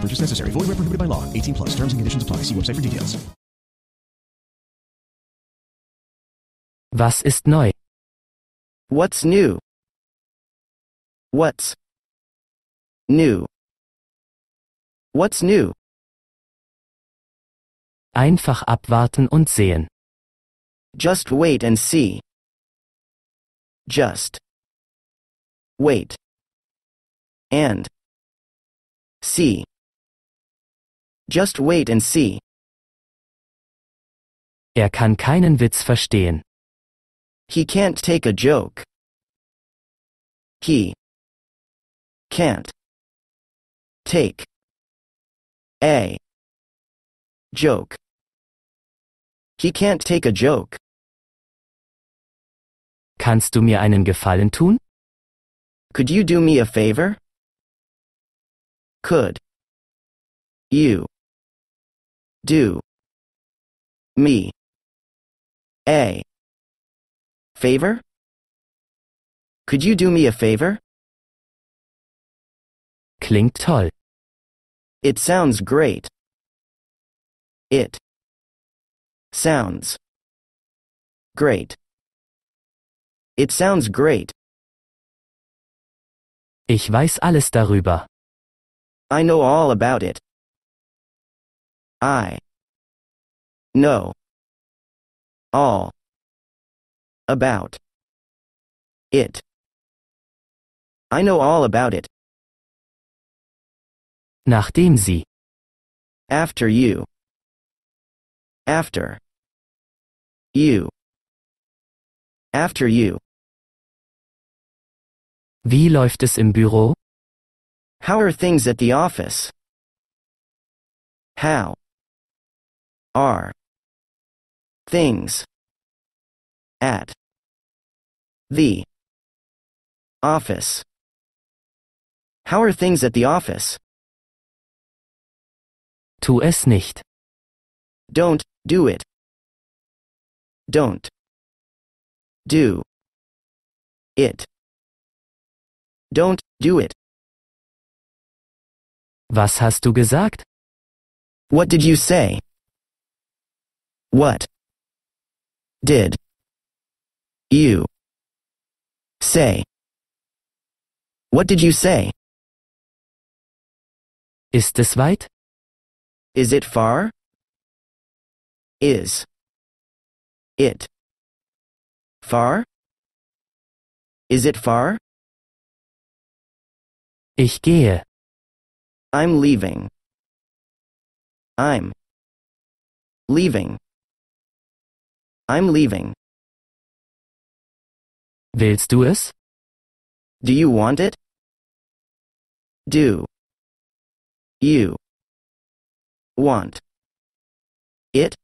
No purchase necessary. Void where prohibited by law. 18 plus. Terms and conditions apply. See website for details. Was ist neu? What's new? What's new? What's new? Einfach abwarten und sehen. Just wait and see. Just wait and see. Just wait and see. Er kann keinen Witz verstehen. He can't take a joke. He can't take a joke. He can't take a joke. Kannst du mir einen Gefallen tun? Could you do me a favor? Could you do me a favor? Could you do me a favor? Klingt toll. It sounds great. It sounds great. It sounds great. Ich weiß alles darüber. I know all about it. I know all about it. I know all about it. Nachdem sie. After you. After. You. After you. Wie läuft es im Büro? How are things at the office? How are things at the office? How are things at the office? Tu es nicht. Don't do it. Don't do it. Don't do it. Was hast du gesagt? What did you say? What did you say? What did you say? Ist es weit? Is it far? Is it far? Is it far? Ich gehe. I'm leaving. I'm leaving. I'm leaving. Willst du es? Do you want it? Do you want it?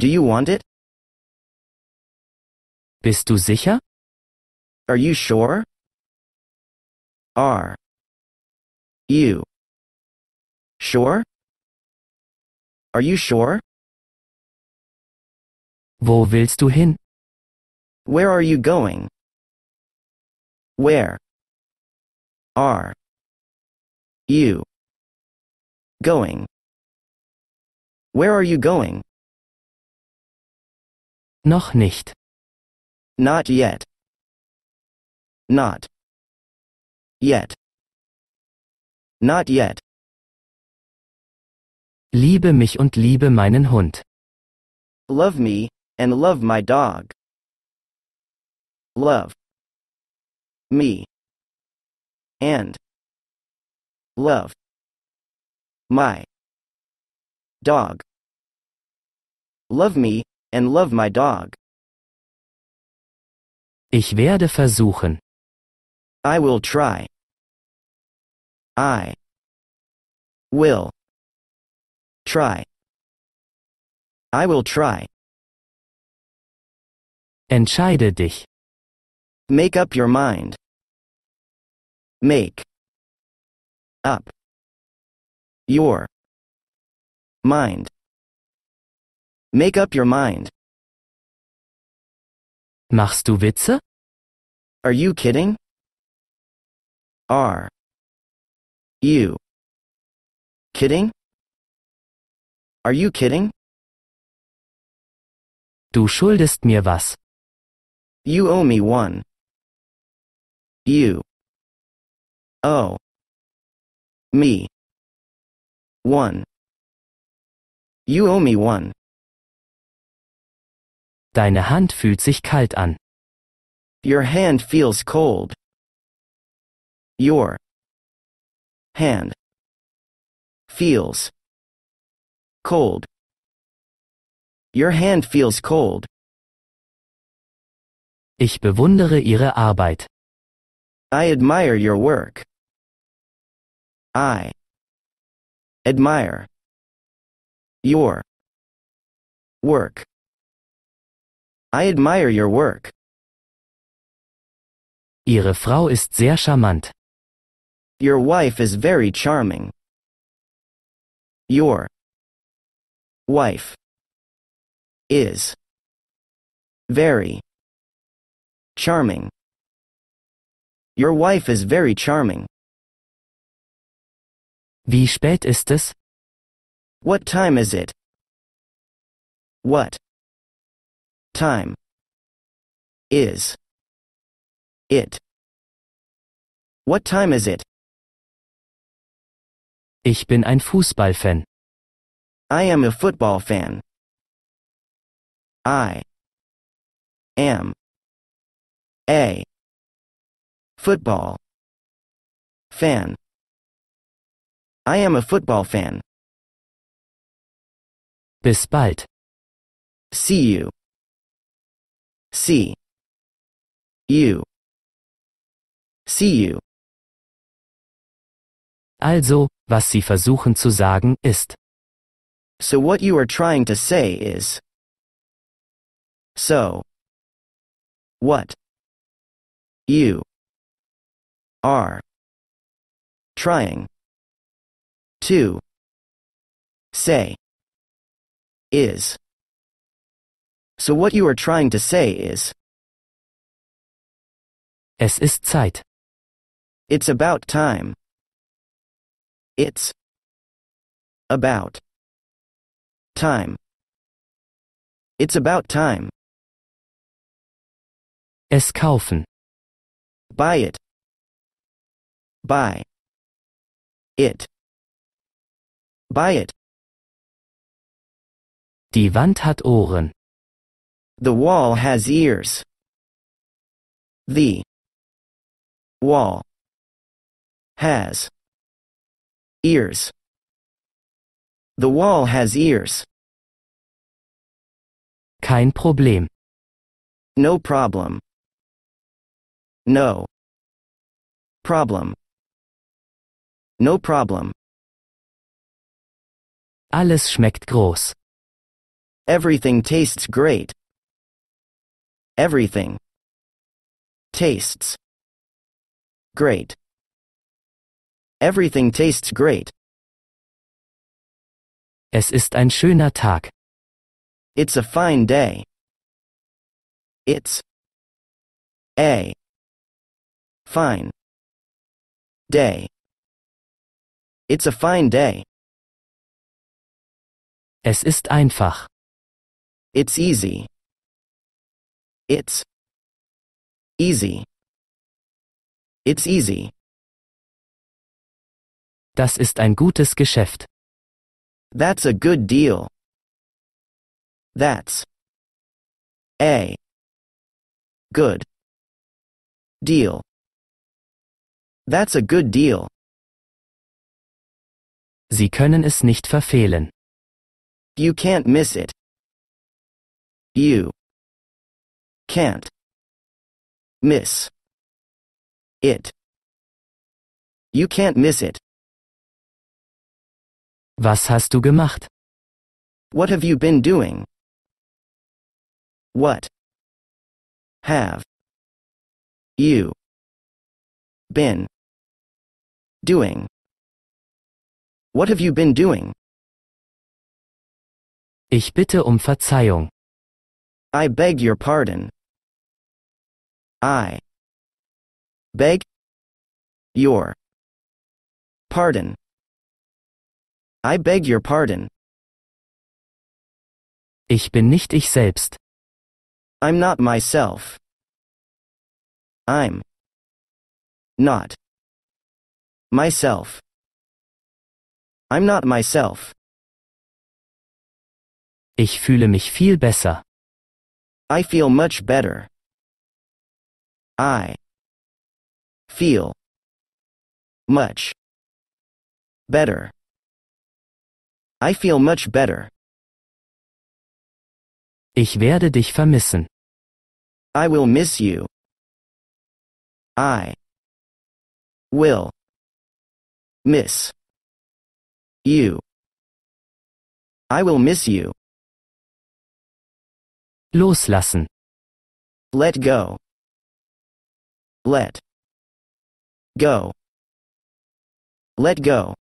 Do you want it? Bist du sicher? Are you sure? Are you sure? Are you sure? Wo willst du hin? Where are you going? Where are you going? Where are you going? Noch nicht. Not yet. Not yet. Not yet. Liebe mich und liebe meinen Hund. Love me, and love my dog. Love me and love my dog. Love me, and love my dog. Ich werde versuchen. I will try. I will try. I will try. Entscheide dich. Make up your mind. Make up your mind. Make up your mind. Machst du Witze? Are you kidding? Are you kidding? Are you kidding? Du schuldest mir was. You owe me one. You owe me one. You owe me one. Deine Hand fühlt sich kalt an. Your hand feels cold. Your hand feels cold. Your hand feels cold. Ich bewundere ihre Arbeit. I admire your work. I admire your work. I admire your work. Ihre Frau ist sehr charmant. Your wife is very charming. Your wife is very charming. Your wife is very charming. Wie spät ist es? What time is it? What time is it? What time is it? Ich bin ein Fußballfan. I am a football fan. I am a football fan. I am a football fan. Bis bald. See you. See you. See you. Also, was Sie versuchen zu sagen, ist, So what you are trying to say is So what you are trying to say is So what you are trying to say is es ist Zeit. It's about time. It's about time. It's about time. Es kaufen. Buy it. Buy it. Buy it. Die Wand hat Ohren. The wall has ears. The wall has ears. The wall has ears. Kein Problem. No problem. No problem. No problem. Alles schmeckt groß. Everything tastes great. Everything tastes great. Everything tastes great. Es ist ein schöner Tag. It's a fine day. It's a fine day. It's a fine day. Es ist einfach. It's easy. It's easy. It's easy. Das ist ein gutes Geschäft. That's a good deal. That's a good deal. That's a good deal. Sie können es nicht verfehlen. You can't miss it. You can't miss it. You can't miss it. Was hast du gemacht? What have you been doing? What have you been doing? What have you been doing? Ich bitte um Verzeihung. I beg your pardon. I beg your pardon. I beg your pardon. Ich bin nicht ich selbst. I'm not myself. I'm not myself. I'm not myself. Ich fühle mich viel besser. I feel much better. I feel much better. I feel much better. Ich werde dich vermissen. I will miss you. I will miss you. I will miss you. Loslassen. Let go. Let go. Let go.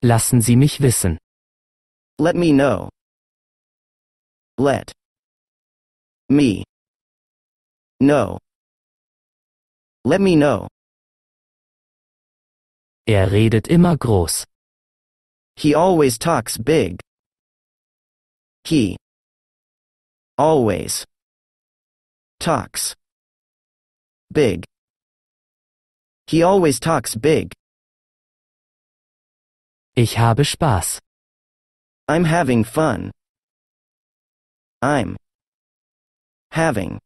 Lassen Sie mich wissen. Let me know. Let me know. Let me know. Er redet immer groß. He always talks big. He always talks big. He always talks big. Ich habe Spaß. I'm having fun. I'm having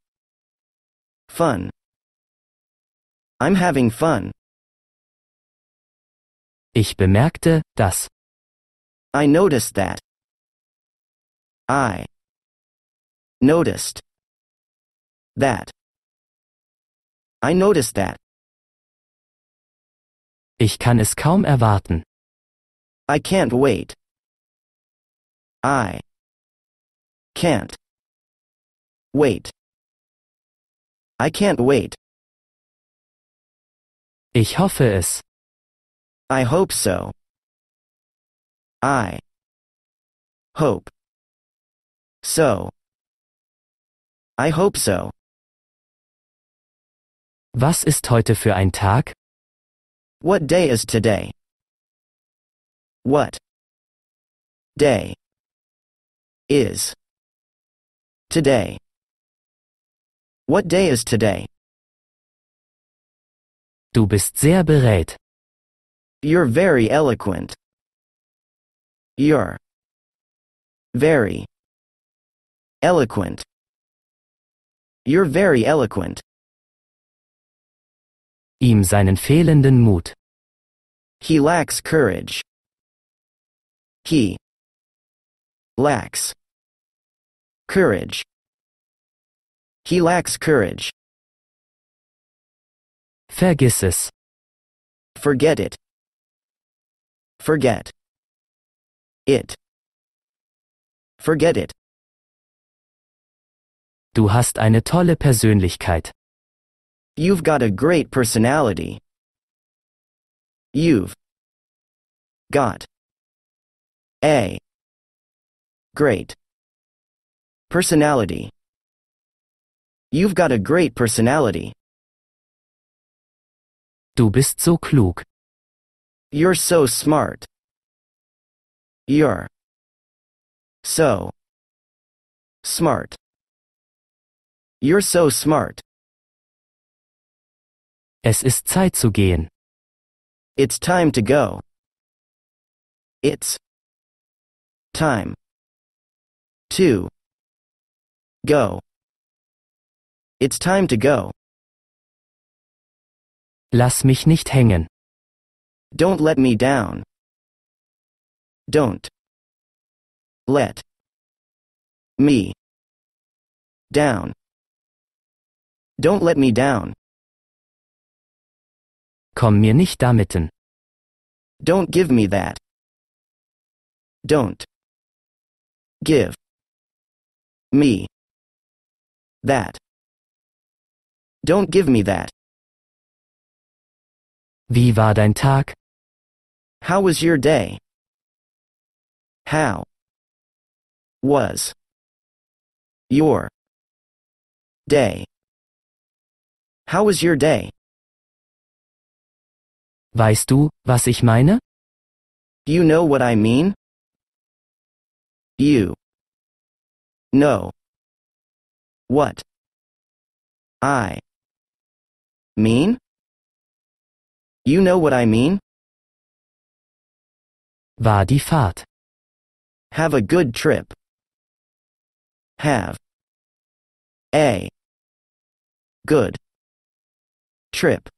fun. I'm having fun. Ich bemerkte, dass. I noticed that. I noticed that. I noticed that. Ich kann es kaum erwarten. I can't wait. I can't wait. I can't wait. Ich hoffe es. I hope so. I hope so. I hope so. Was ist heute für ein Tag? What day is today? What day is today? What day is today? Du bist sehr berät. You're very eloquent. You're very eloquent. You're very eloquent. Ihm seinen fehlenden Mut. He lacks courage. He lacks courage. He lacks courage. Vergiss es. Forget it. Forget it. Forget it. Du hast eine tolle Persönlichkeit. You've got a great personality. You've got a great personality. You've got a great personality. Du bist so klug. You're so smart. You're so smart. You're so smart. Es ist Zeit zu gehen. It's time to go. It's time to go. It's time to go. Lass mich nicht hängen. Don't let me down. Don't let me down. Don't let me down. Komm mir nicht damitten. Don't give me that. Don't give me that. Don't give me that. Wie war dein Tag? How was your day? How was your day? How was your day? Weißt du, was ich meine? Do you know what I mean? You know what I mean? You know what I mean? War die Fahrt. Have a good trip. Have a good trip.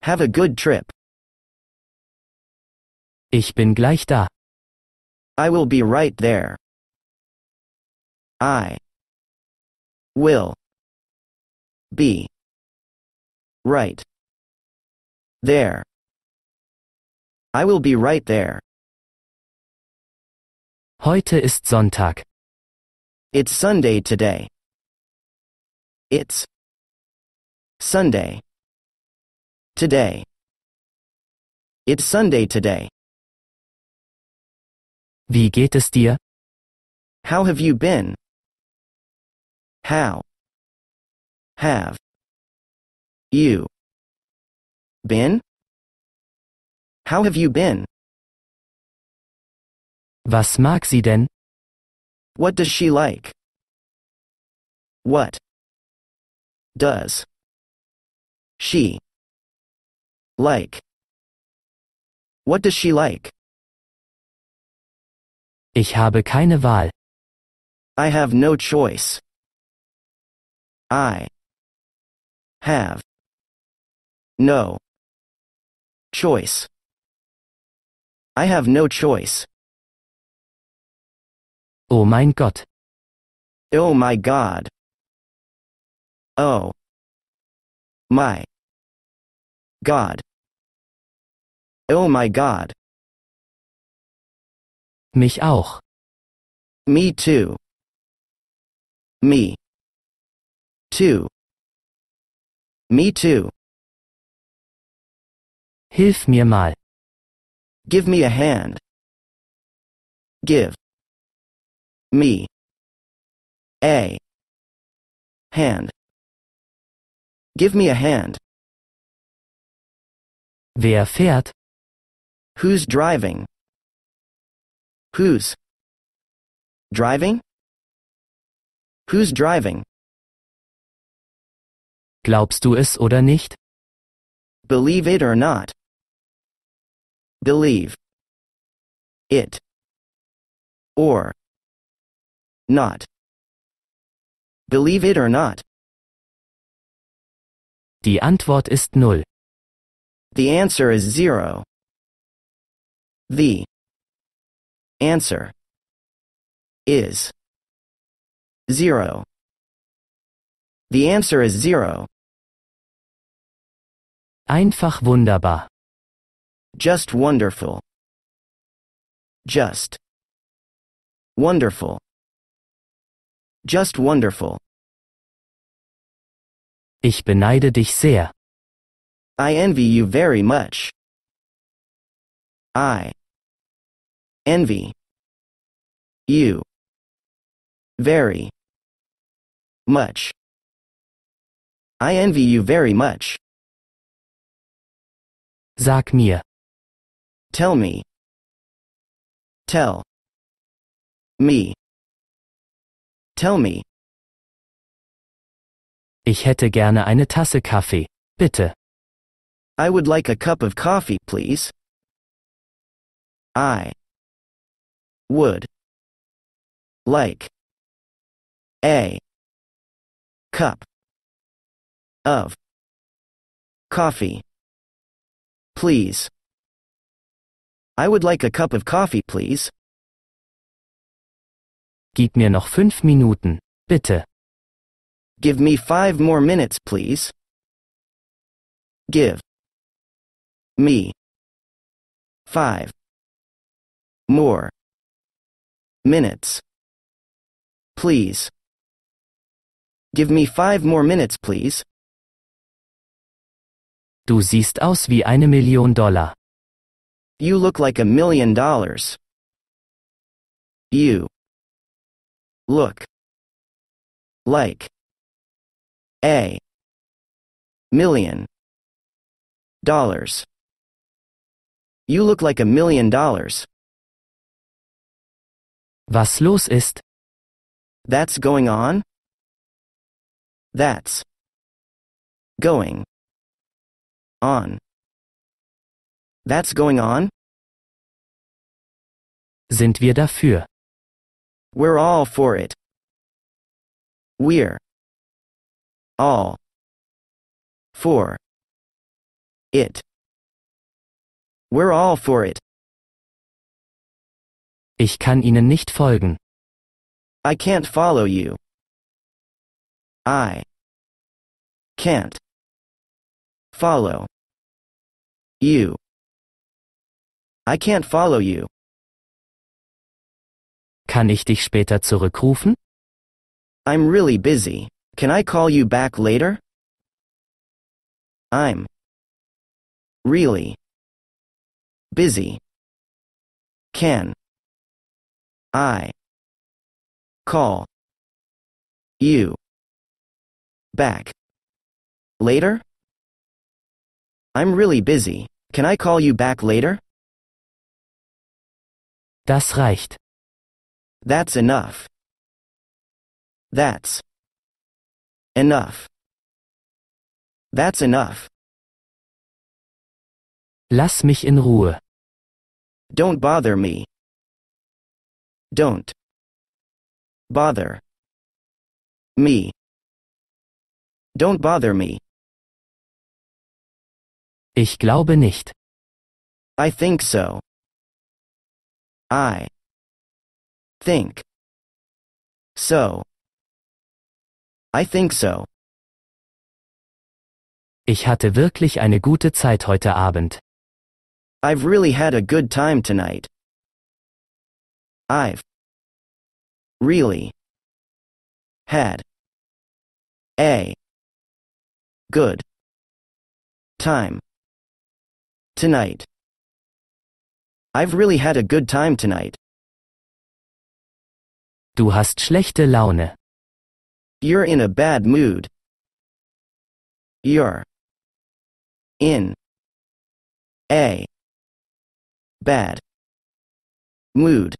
Have a good trip. Ich bin gleich da. I will be right there. I will be right there. I will be right there. Heute ist Sonntag. It's Sunday today. It's Sunday today. It's Sunday today. Wie geht es dir? How have you been? How have you been? How have you been? Was mag sie denn? What does she like? What does she like? What does she like? Ich habe keine Wahl. I have no choice. I have no choice. I have no choice. Oh mein Gott. Oh my god. Oh. My. God. Oh my god. Mich auch. Me too. Me. Too. Me too. Hilf mir mal. Give me a hand. Give. Me. A. Hand. Give me a hand. Wer fährt? Who's driving? Who's driving? Who's driving? Glaubst du es oder nicht? Believe it or not. Believe it or not. Believe it or not. Die Antwort ist null. The answer is zero. The answer is zero. The answer is zero. Einfach wunderbar. Just wonderful. Just wonderful. Just wonderful. Ich beneide dich sehr. I envy you very much. I envy you very much. I envy you very much. Sag mir. Tell me. Tell me. Tell me. Ich hätte gerne eine Tasse Kaffee. Bitte. I would like a cup of coffee, please. I would like a cup of coffee. Please. I would like a cup of coffee, please. Gib mir noch fünf Minuten, bitte. Give me five more minutes, please. Give me five more minutes. Please. Give me five more minutes, please. Du siehst aus wie eine Million Dollar. You look like a million dollars. You look like a million dollars. You look like a million dollars. Was los ist? That's going on? That's going on. That's going on? Sind wir dafür? We're all for it. We're all for it. We're all for it. Ich kann Ihnen nicht folgen. I can't follow you. I can't follow you. I can't follow you. Kann ich dich später zurückrufen? I'm really busy. Can I call you back later? I'm really busy. Can I call you back later? I'm really busy. Can I call you back later? Das reicht. That's enough. That's enough. That's enough. Lass mich in Ruhe. Don't bother me. Don't bother me. Don't bother me. Ich glaube nicht. I think so. I think so. I think so. Ich hatte wirklich eine gute Zeit heute Abend. I've really had a good time tonight. I've really had a good time tonight. I've really had a good time tonight. Du hast schlechte Laune. You're in a bad mood. You're in a bad mood.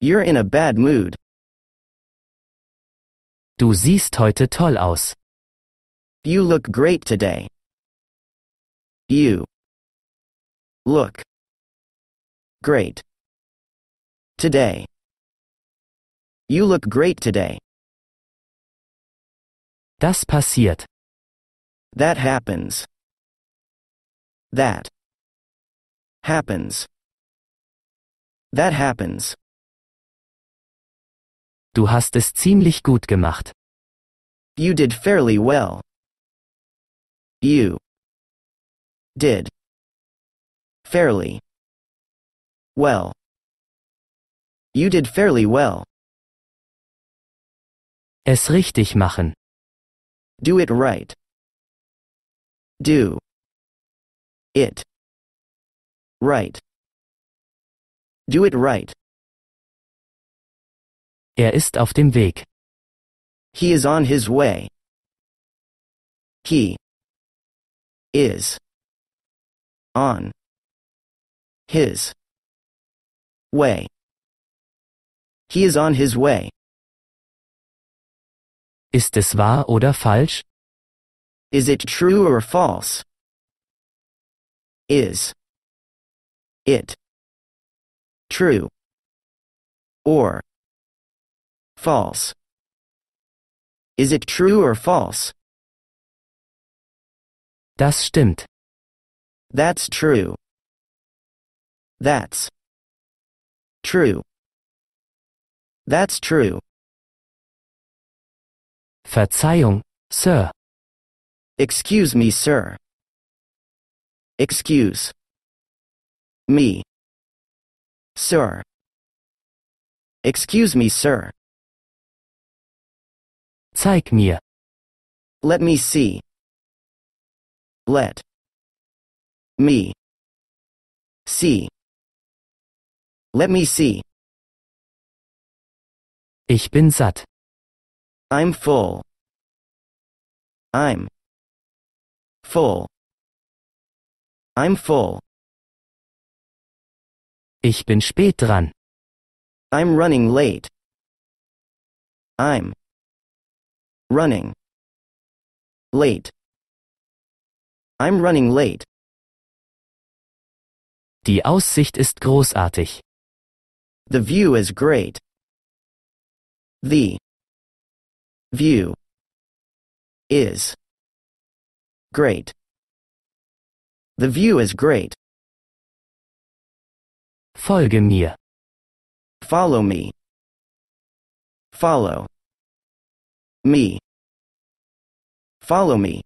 You're in a bad mood. Du siehst heute toll aus. You look great today. You look great today. You look great today. Das passiert. That happens. That happens. That happens. Du hast es ziemlich gut gemacht. You did fairly well. You did fairly well. You did fairly well. Es richtig machen. Do it right. Do it right. Do it right. Er ist auf dem Weg. He is on his way. He is on his way. He is on his way. Ist es wahr oder falsch? Is it true or false? Is it true? Or false? Is it true or false? Das stimmt. That's true. That's true. That's true. Verzeihung, Sir. Excuse me, sir. Excuse me, sir. Excuse me, sir. Zeig mir. Let me see. Let me see. Let me see. Ich bin satt. I'm full. I'm full. I'm full. Ich bin spät dran. I'm running late. I'm running late. I'm running late. Die Aussicht ist großartig. The view is great. The view is great. The view is great. Folge mir. Follow me. Follow me. Follow me.